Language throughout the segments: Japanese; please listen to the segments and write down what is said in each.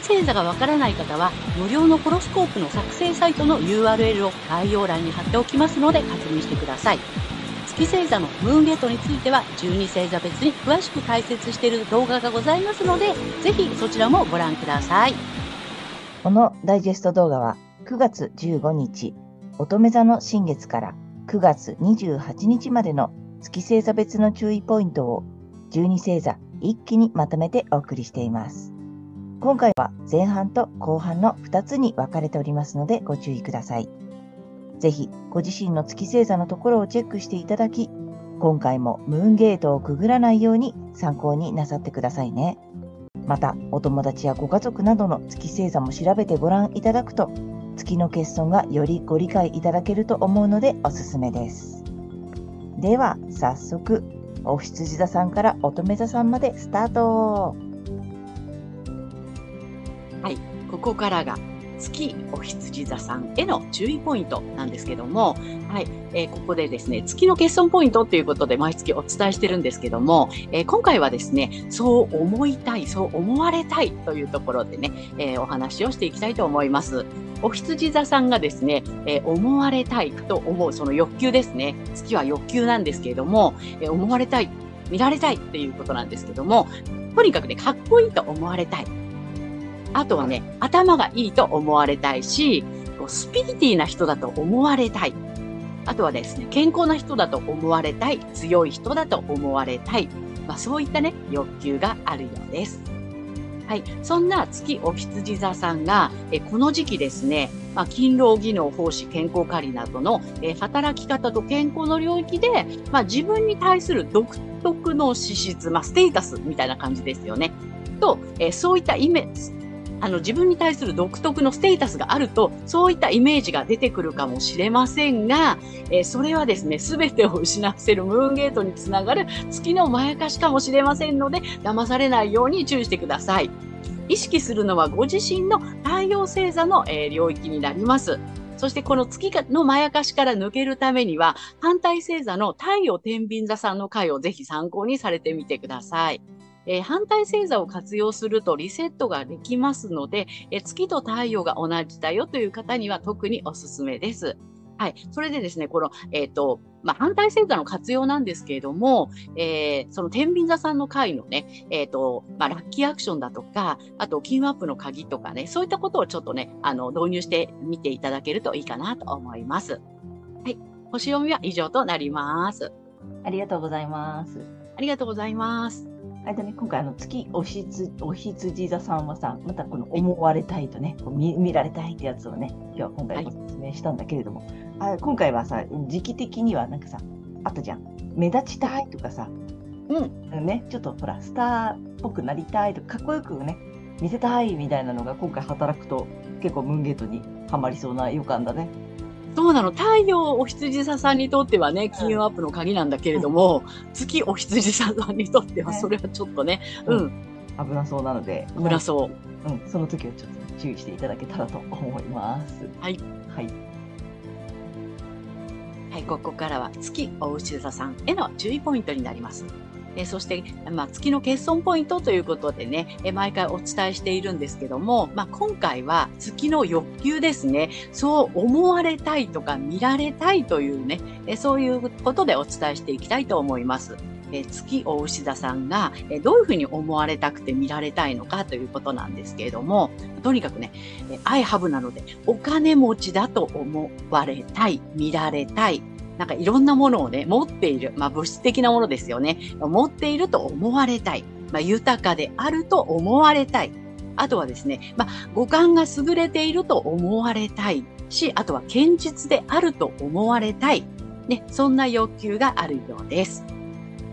星座がわからない方は、無料のホロスコープの作成サイトの URL を概要欄に貼っておきますので確認してください。月星座のムーンゲートについては12星座別に詳しく解説している動画がございますので、ぜひそちらもご覧ください。このダイジェスト動画は9月15日、乙女座の新月から9月28日までの月星座別の注意ポイントを12星座一気にまとめてお送りしています。今回は前半と後半の2つに分かれておりますのでご注意ください。ぜひご自身の月星座のところをチェックしていただき、今回もムーンゲートをくぐらないように参考になさってくださいね。また、お友達やご家族などの月星座も調べてご覧いただくと、月の欠損がよりご理解いただけると思うのでおすすめです。では、早速、お羊座さんから乙女座さんまでスタートここからが月お羊座さんへの注意ポイントなんですけども、はい、えー、ここでですね、月の欠損ポイントということで毎月お伝えしてるんですけども、えー、今回はですね、そう思いたい、そう思われたいというところでね、えー、お話をしていきたいと思います。お羊座さんがですね、え思われたいと思うその欲求ですね。月は欲求なんですけれども、え思われたい、見られたいっていうことなんですけども、とにかくね、かっこいいと思われたい。あとはね、頭がいいと思われたいし、スピリティな人だと思われたい。あとはですね、健康な人だと思われたい。強い人だと思われたい。まあ、そういったね、欲求があるようです。はい。そんな月お羊座さんが、えこの時期ですね、まあ、勤労技能、奉仕、健康管理などの、え働き方と健康の領域で、まあ、自分に対する独特の資質、まあ、ステータスみたいな感じですよね。と、えそういったイメージ、あの自分に対する独特のステータスがあると、そういったイメージが出てくるかもしれませんが、えー、それはですね、すべてを失わせるムーンゲートにつながる月のまやかしかもしれませんので、騙されないように注意してください。意識するのはご自身の太陽星座の、えー、領域になります。そしてこの月のまやかしから抜けるためには、反対星座の太陽天秤座さんの回をぜひ参考にされてみてください。えー、反対星座を活用するとリセットができますので、えー、月と太陽が同じだよという方には特におすすめです。はい。それでですね、この、えっ、ー、と、まあ、反対星座の活用なんですけれども、えー、その天秤座さんの回のね、えっ、ー、と、まあ、ラッキーアクションだとか、あと、金アップの鍵とかね、そういったことをちょっとね、あの、導入してみていただけるといいかなと思います。はい。星読みは以上となります。ありがとうございます。ありがとうございます。あれだね、今回あの月おひつお羊座さんはさ、またこの思われたいとね、こう見見られたいってやつをね、今日は今回ご説明したんだけれども、はい、あ今回はさ、時期的にはなんかさ、あったじゃん。目立ちたいとかさ、うん、ね、ちょっとほら、スターっぽくなりたいとか、かっこよくね、見せたいみたいなのが今回働くと、結構ムーンゲートにはまりそうな予感だね。そうなの？太陽お羊座さんにとってはね、金運アップの鍵なんだけれども、月お羊座さんにとっては、それはちょっとね、うん。危なそうなので。危なそう。うん、その時はちょっと注意していただけたらと思います。はい。はい。はい、ここからは月お牛座さんへの注意ポイントになります。えそして、まあ、月の欠損ポイントということでね、え毎回お伝えしているんですけども、まあ、今回は月の欲求ですね。そう思われたいとか見られたいというね、えそういうことでお伝えしていきたいと思います。え月お牛座さんが、えどういうふうに思われたくて見られたいのかということなんですけれども、とにかくね、えアイハブなので、お金持ちだと思われたい、見られたい、なんかいろんなものをね、持っている。まあ物質的なものですよね。持っていると思われたい。まあ豊かであると思われたい。あとはですね、まあ五感が優れていると思われたいし、あとは堅実であると思われたい。ね、そんな欲求があるようです。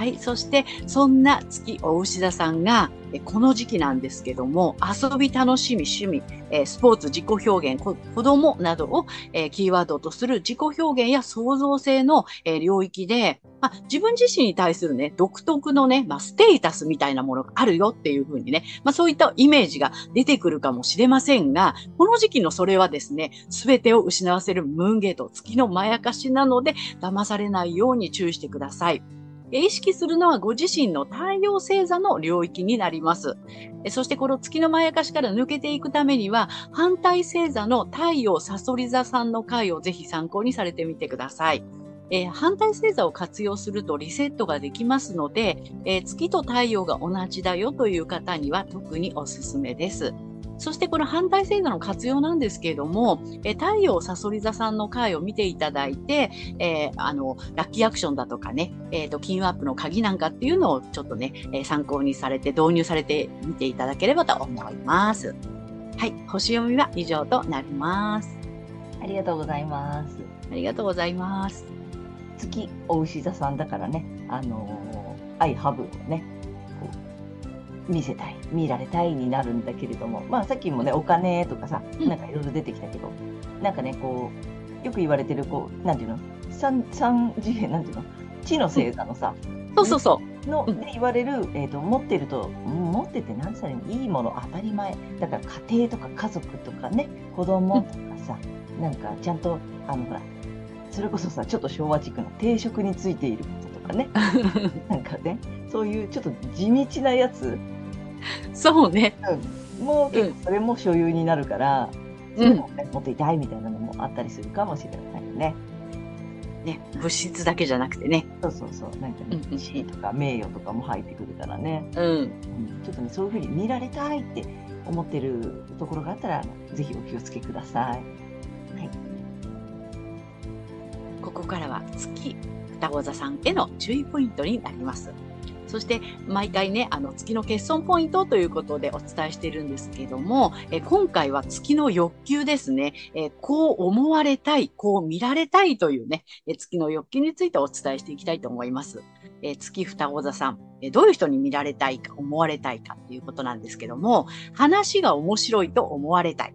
はい。そして、そんな月お牛座さんが、この時期なんですけども、遊び、楽しみ、趣味、えスポーツ、自己表現、子供などを、えキーワードとする自己表現や創造性の、え領域で、まあ、自分自身に対するね、独特のね、まあ、ステータスみたいなものがあるよっていうふうにね、まあ、そういったイメージが出てくるかもしれませんが、この時期のそれはですね、すべてを失わせるムーンゲート、月のまやかしなので、騙されないように注意してください。意識するのはご自身の太陽星座の領域になります。そしてこの月のまやかしから抜けていくためには、反対星座の太陽サソリ座さんの回をぜひ参考にされてみてください。えー反対星座を活用するとリセットができますので、えー月と太陽が同じだよという方には特におすすめです。そしてこの反対星座の活用なんですけれども、えー太陽サソリ座さんの回を見ていただいて、えーあの、ラッキーアクションだとかね、えっ、と、金運アップの鍵なんかっていうのをちょっとね、えー参考にされて導入されてみていただければと思います。はい。星読みは以上となります。ありがとうございます。ありがとうございます。月お牛座さんだからね、あのー、アイハブをね、見せたい、見られたいになるんだけれども、まあさっきもね、お金とかさ、うん。なんかいろいろ出てきたけど、なんかね、こう、よく言われてる、こう、なんていうの、三、三次元、なんていうの、地の星座のさ、そうそうそう。のうん。で言われる、えー、と持ってると、うん持ってて何されいいもの当たり前。だから家庭とか家族とかね子供とかさ、なんかちゃんとあのほらそれこそさちょっと昭和チックな定職についていることとかね。なんかねそういうちょっと地道なやつ、そうね。うん、もう結構それも所有になるから、そううんいうのをね持っていたいみたいなのもあったりするかもしれないよね。ね、物質だけじゃなくてね。そうそうそうなんかねうんうん地位とか名誉とかも入ってくるからね。うん。うんちょっとね、そういうふうに見られたいって思ってるところがあったら、ぜひお気をつけください。ここからは月双子座さんへの注意ポイントになります。そして毎回ね、あの月の欠損ポイントということでお伝えしているんですけども、え今回は月の欲求ですね、えこう思われたい、こう見られたいというね、え月の欲求についてお伝えしていきたいと思います。え月双子座さん、えどういう人に見られたいか、思われたいかっていうことなんですけども、話が面白いと思われたい。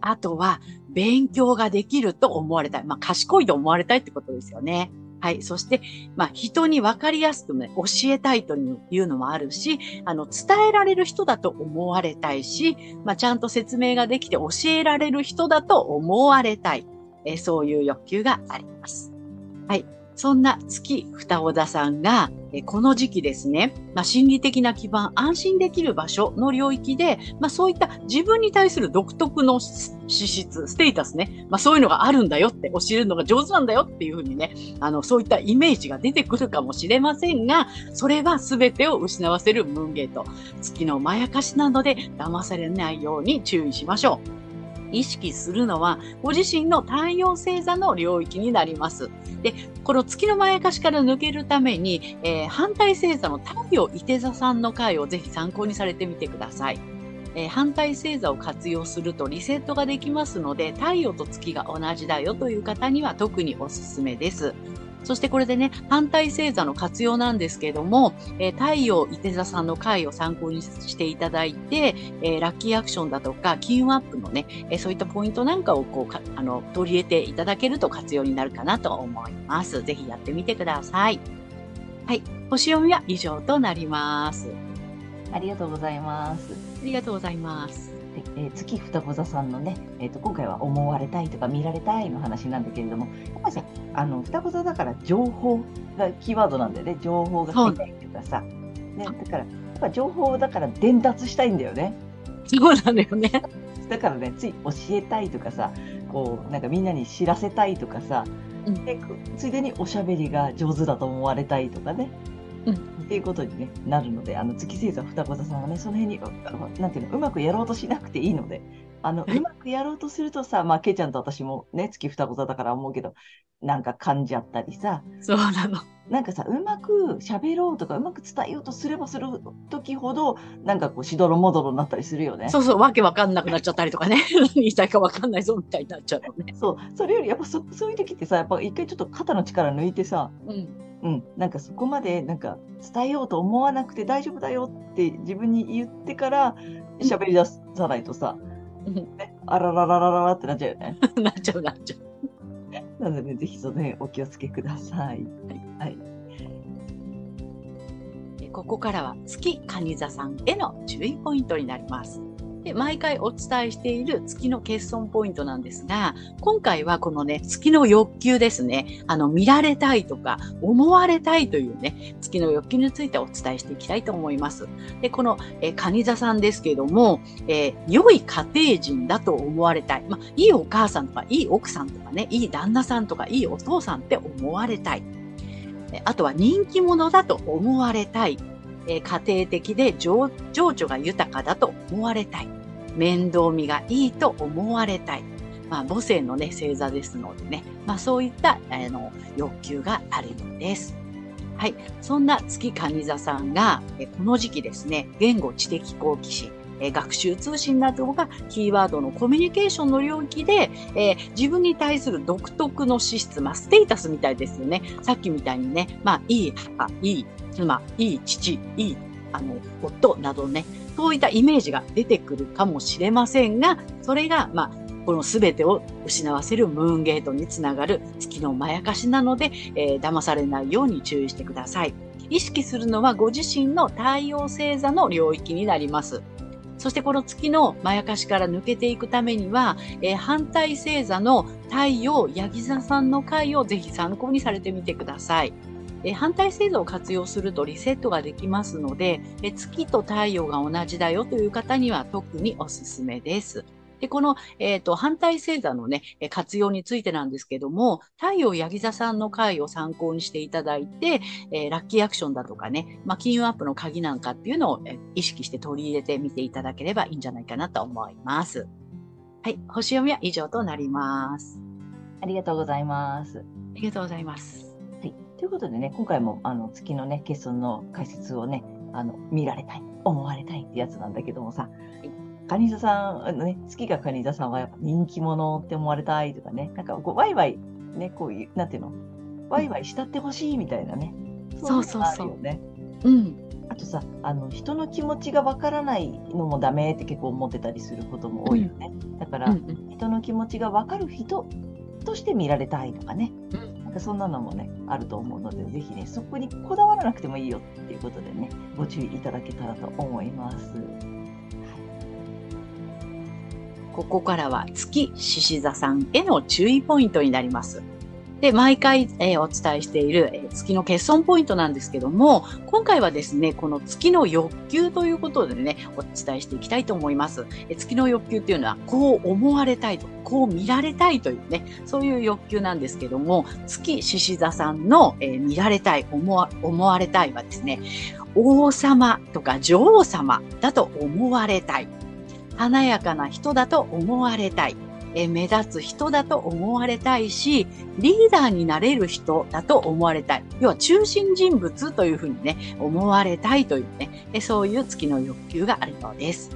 あとは、勉強ができると思われたい。まあ、賢いと思われたいってことですよね。はい。そして、まあ、人に分かりやすくね、教えたいというのもあるし、あの、伝えられる人だと思われたいし、まあ、ちゃんと説明ができて教えられる人だと思われたい。えそういう欲求があります。はい。そんな月双子座さんが、この時期ですね、まあ、心理的な基盤、安心できる場所の領域で、まあ、そういった自分に対する独特の資質、ステータスね、まあ、そういうのがあるんだよって、教えるのが上手なんだよっていうふうにね、あの、そういったイメージが出てくるかもしれませんが、それは全てを失わせるムーンゲート。月のまやかしなので、騙されないように注意しましょう。意識するのは、ご自身の太陽星座の領域になります。で、この月のまやかしから抜けるために、えー反対星座の太陽伊手座さんの回をぜひ参考にされてみてください。えー反対星座を活用するとリセットができますので、太陽と月が同じだよという方には特におすすめです。そしてこれでね、反対星座の活用なんですけれども、えー太陽伊手座さんの回を参考にしていただいて、えーラッキーアクションだとか、金運アップのね、えーそういったポイントなんかをこうかあの取り入れていただけると活用になるかなと思います。ぜひやってみてください。はい。星読みは以上となります。ありがとうございます。ありがとうございます。でえー月双子座さんのね、えー、と今回は思われたいとか見られたいの話なんだけれども、やっぱりさ、あの双子座だから情報がキーワードなんだよね。情報が入りたいっていうかさ。ね、だから、やっぱ情報だから伝達したいんだよね。そうなのよね。だからね、つい教えたいとかさ、こう、なんかみんなに知らせたいとかさ、うんでこついでにおしゃべりが上手だと思われたいとかね。うんっていうことに、ね、なるので、あの月星座双子座さんはね、その辺に、なんていうの、うまくやろうとしなくていいので、あの、はいうまくやろうとするとさ、まあ、けいちゃんと私もね、月双子座だから思うけど、なんか噛んじゃったりさ、そうなの。なんかさ、うまく喋ろうとか、うまく伝えようとすればする時ほど、なんかこう、しどろもどろになったりするよね。そうそう、わけわかんなくなっちゃったりとかね。何 言いたいかわかんないぞみたいになっちゃうのね。そう、それよりやっぱそそういう時ってさ、やっぱ一回ちょっと肩の力抜いてさ、うん。うん、なんかそこまでなんか伝えようと思わなくて大丈夫だよって自分に言ってから喋り出さないとさ、ね、あららららららってなっちゃうよね。なっちゃうなっちゃう。なので、ね、ぜひその辺お気をつけください。はい。はい、ここからは月蟹座さんへの注意ポイントになります。で毎回お伝えしている月の欠損ポイントなんですが、今回はこのね、月の欲求ですね。あの、見られたいとか、思われたいというね、月の欲求についてお伝えしていきたいと思います。で、この、えカニ座さんですけども、えー、良い家庭人だと思われたい。ま、いいお母さんとか、いい奥さんとかね、いい旦那さんとか、いいお父さんって思われたい。あとは人気者だと思われたい。え家庭的で情緒が豊かだと思われたい。面倒見がいいと思われたい。まあ、母性のね、星座ですのでね、まあ、そういった、あの、欲求があるようです。はい。そんな月蟹座さんが、この時期ですね、言語知的好奇心、学習通信などがキーワードのコミュニケーションの領域で、えー、自分に対する独特の資質、まあ、ステータスみたいですよね。さっきみたいにね、まあ、いい母、いい妻、いい父、いい、あの、夫などね、そういったイメージが出てくるかもしれませんが、それが、まあ、この全てを失わせるムーンゲートにつながる月のまやかしなので、えー、騙されないように注意してください。意識するのはご自身の太陽星座の領域になります。そしてこの月のまやかしから抜けていくためには、えー、反対星座の太陽、ヤギ座さんの回をぜひ参考にされてみてください。え反対星座を活用するとリセットができますので、え月と太陽が同じだよという方には特におすすめです。で、この、えっ、ー、と、反対星座のね、活用についてなんですけども、太陽ヤギ座さんの回を参考にしていただいて、えー、ラッキーアクションだとかね、まあ、金融アップの鍵なんかっていうのを、え意識して取り入れてみていただければいいんじゃないかなと思います。はい、星読みは以上となります。ありがとうございます。ありがとうございます。はい、ということでね、今回もあの月のね、欠損の解説をね、あの見られたい、思われたいってやつなんだけどもさ、蟹座さん、あのね、月が蟹座さんはやっぱ人気者って思われたいとかね、なんかこうワイワイ、ね、こういう、なんていうの、ワイワイ慕ってほしいみたいなね。そうそうそう。ね、うん。あとさ、あの人の気持ちがわからないのもダメって結構思ってたりすることも多いよね。うん、だから、うんうん、人の気持ちがわかる人として見られたいとかね。うんそんなのもね、あると思うので、是非ね、そこにこだわらなくてもいいよっていうことでね、ご注意いただけたらと思います。ここからは月獅子座さんへの注意ポイントになります。で、毎回、えー、お伝えしている、えー、月の欠損ポイントなんですけども、今回はですね、この月の欲求ということでね、お伝えしていきたいと思います。えー、月の欲求っていうのは、こう思われたいと、こう見られたいというね、そういう欲求なんですけども、月獅子座さんの、え、見られたい思わ、思われたいはですね、王様とか女王様だと思われたい。華やかな人だと思われたい。え目立つ人だと思われたいし、リーダーになれる人だと思われたい。要は中心人物というふうにね、思われたいというね、えそういう月の欲求があるようです。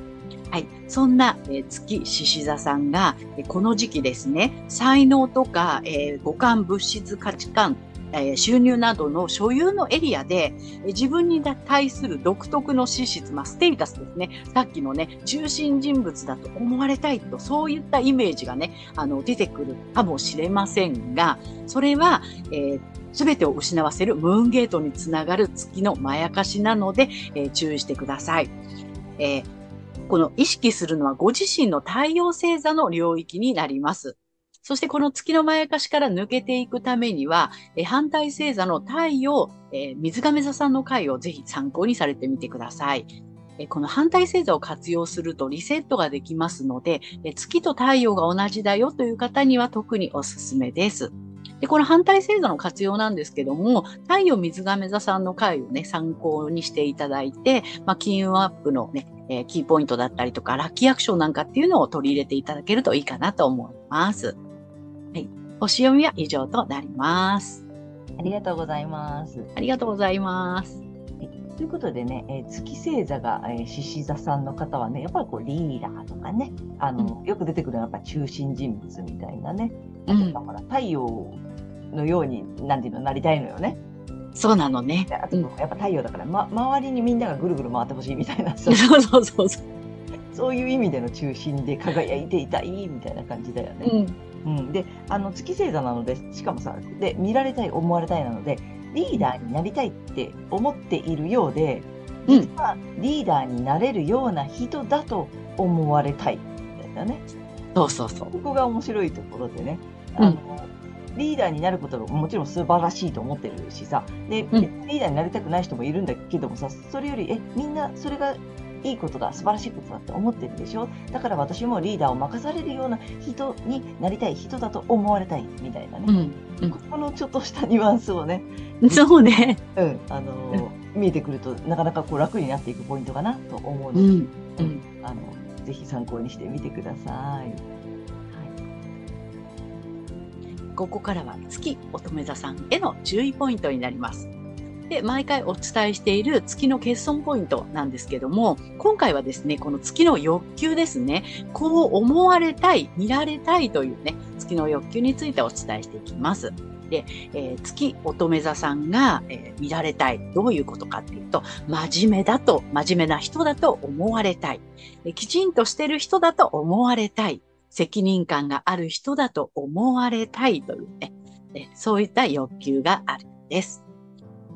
はい。そんな、え月獅子座さんが、この時期ですね、才能とか、え、五感物質価値観え収入などの所有のエリアで、自分に対する独特の資質、まあ、ステータスですね。さっきのね、中心人物だと思われたいと、そういったイメージがね、あの、出てくるかもしれませんが、それは、えー、べてを失わせるムーンゲートにつながる月のまやかしなので、えー、注意してください。えー、この意識するのはご自身の太陽星座の領域になります。そしてこの月のまやかしから抜けていくためには、え反対星座の太陽、え、水亀座さんの回をぜひ参考にされてみてください。えこの反対星座を活用するとリセットができますので、え月と太陽が同じだよという方には特におすすめです。で、この反対星座の活用なんですけども、太陽水亀座さんの回をね、参考にしていただいて、まあ、金融アップのね、えー、キーポイントだったりとか、ラッキーアクションなんかっていうのを取り入れていただけるといいかなと思います。はい。星読みは以上となります。ありがとうございます。ありがとうございます。ということでね、えー、月星座が獅子、えー、座さんの方はね、やっぱりこうリーダーとかね、あの、うん、よく出てくるのはやっぱ中心人物みたいなね、うん、ほら太陽のように、なんていうの、なりたいのよね。そうなのね。あと、やっぱ太陽だから、ま、周りにみんながぐるぐる回ってほしいみたいな、そうそうそうそう。そういう意味での中心で輝いていたいみたいな感じだよね。うん、うん、であの月星座なのでしかもさで見られたい思われたいなのでリーダーになりたいって思っているようで実はリーダーになれるような人だと思われたいみたいなね。そうそうそう。ここが面白いところでね。あの、うんリーダーになることがもちろん素晴らしいと思ってるしさで、うん、リーダーになりたくない人もいるんだけどもさそれよりえみんなそれがいいことだ素晴らしいことだって思ってるでしょ？だから私もリーダーを任されるような人になりたい人だと思われたいみたいなね、うん。うん、このちょっとしたニュアンスをね。そうね、うん。あのー、見えてくるとなかなかこう楽になっていくポイントかなと思うので、うん。うん、あのぜひ参考にしてみてください。ここからは月乙女座さんへの注意ポイントになります。で、毎回お伝えしている月の欠損ポイントなんですけども、今回はですね、この月の欲求ですね、こう思われたい、見られたいというね、月の欲求についてお伝えしていきます。で、えー、月乙女座さんが、えー、見られたい。どういうことかっていうと、真面目だと、真面目な人だと思われたい。えきちんとしてる人だと思われたい。責任感がある人だと思われたいというね、そういった欲求があるんです。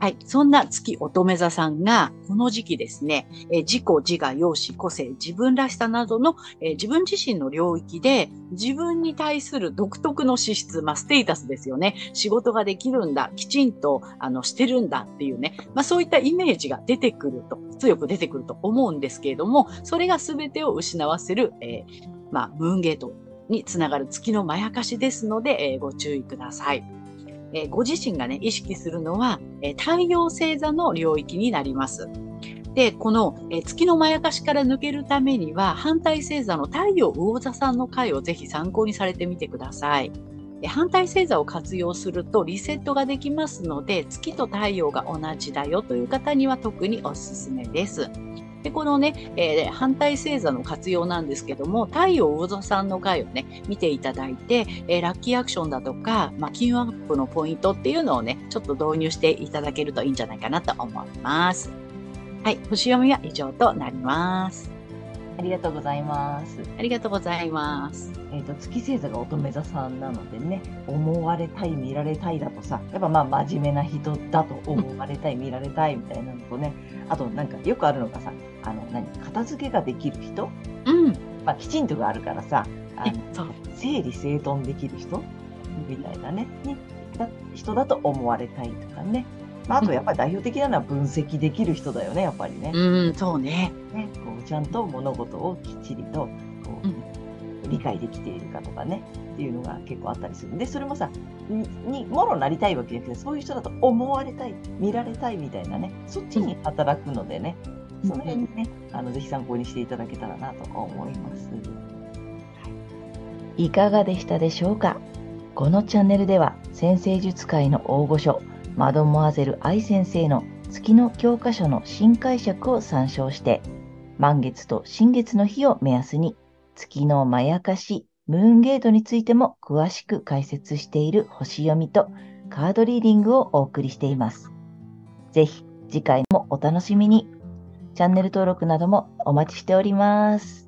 はい。そんな月乙女座さんが、この時期ですね、え自己、自我、容姿、個性、自分らしさなどの、え自分自身の領域で、自分に対する独特の資質、まあ、ステータスですよね。仕事ができるんだ、きちんと、あの、してるんだっていうね、まあ、そういったイメージが出てくると、強く出てくると思うんですけれども、それが全てを失わせる、えー、まあ、ムーンゲートにつながる月のまやかしですので、えー、ご注意ください。えー、ご自身がね、意識するのは、えー、太陽星座の領域になります。で、この、え月のまやかしから抜けるためには、反対星座の太陽魚座さんの回をぜひ参考にされてみてください。反対星座を活用するとリセットができますので、月と太陽が同じだよという方には特におすすめです。で、このね、えー、反対星座の活用なんですけども、太陽魚座さんの回をね、見ていただいて、えー、ラッキーアクションだとか、まあ、金運アップのポイントっていうのをね、ちょっと導入していただけるといいんじゃないかなと思います。はい、星読みは以上となります。ありがとうございます。ありがとうございます。えっ、ー、と、月星座が乙女座さんなのでね、思われたい、見られたいだとさ、やっぱまあ真面目な人だと思われたい、見られたいみたいなのとね、あとなんかよくあるのがさ、あの、何、片付けができる人？うん。まあ、きちんとがあるからさ、あの整理整頓できる人？みたいなね、人だと思われたいとかね。まあ、あとやっぱり代表的なのは分析できる人だよね、やっぱりね。うん、そうね。ね、こうちゃんと物事をきっちりとこう、うん、理解できているかとかね、っていうのが結構あったりするんで、それもさ、に、もろなりたいわけじゃなくて、そういう人だと思われたい、見られたいみたいなね、そっちに働くのでね、その辺にね、あのぜひ参考にしていただけたらなと思います。いかがでしたでしょうか？このチャンネルでは、先生術界の大御所、マドモアゼル愛先生の月の教科書の新解釈を参照して、満月と新月の日を目安に、月のまやかし、ムーンゲートについても詳しく解説している星読みとカードリーディングをお送りしています。ぜひ次回もお楽しみに。チャンネル登録などもお待ちしております。